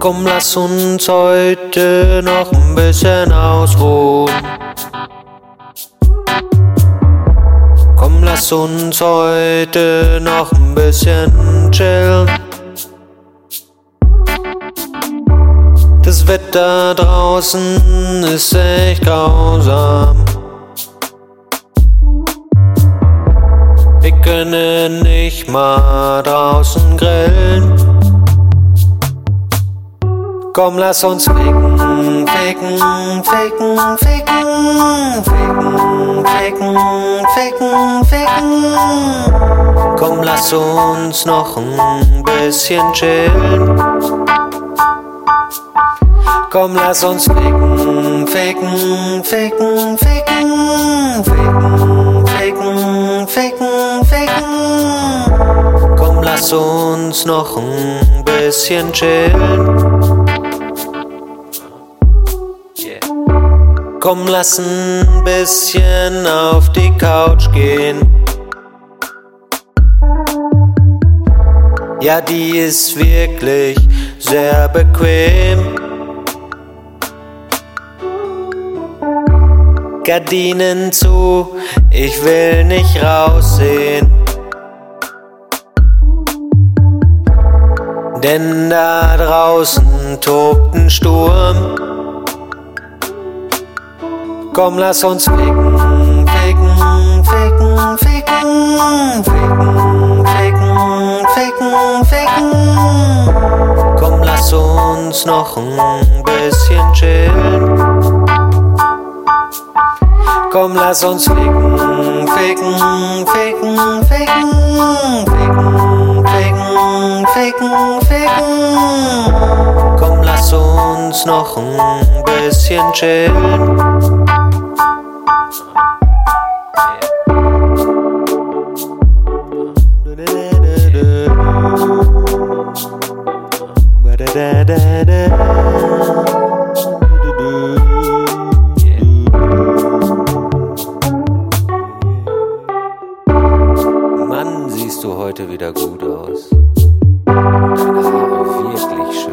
Komm, lass uns heute noch ein bisschen ausruhen. Komm, lass uns heute noch ein bisschen chillen. Das Wetter draußen ist echt grausam. Wir können nicht mal draußen grillen. Komm, lass uns ficken, ficken, ficken, ficken, ficken, ficken, ficken, ficken. Komm, lass uns noch ein bisschen chillen. Komm, lass uns ficken, ficken, ficken, ficken, ficken, ficken, ficken, ficken. Komm, lass uns noch ein bisschen chillen. Komm, lass ein bisschen auf die Couch gehen. Ja, die ist wirklich sehr bequem. Gardinen zu, ich will nicht raussehen. Denn da draußen tobt ein Sturm. Komm, lass uns ficken, ficken, ficken, ficken, ficken, ficken, ficken, ficken. Komm, lass uns noch ein bisschen chillen. Komm, lass uns ficken, ficken, ficken, ficken, ficken, ficken, ficken, ficken. Komm, lass uns noch ein bisschen chillen. Mann, siehst du heute wieder gut aus. Deine Haare wirklich schön.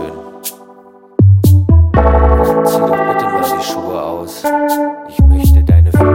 Zieh doch bitte mal die Schuhe aus. Ich möchte deine Füße.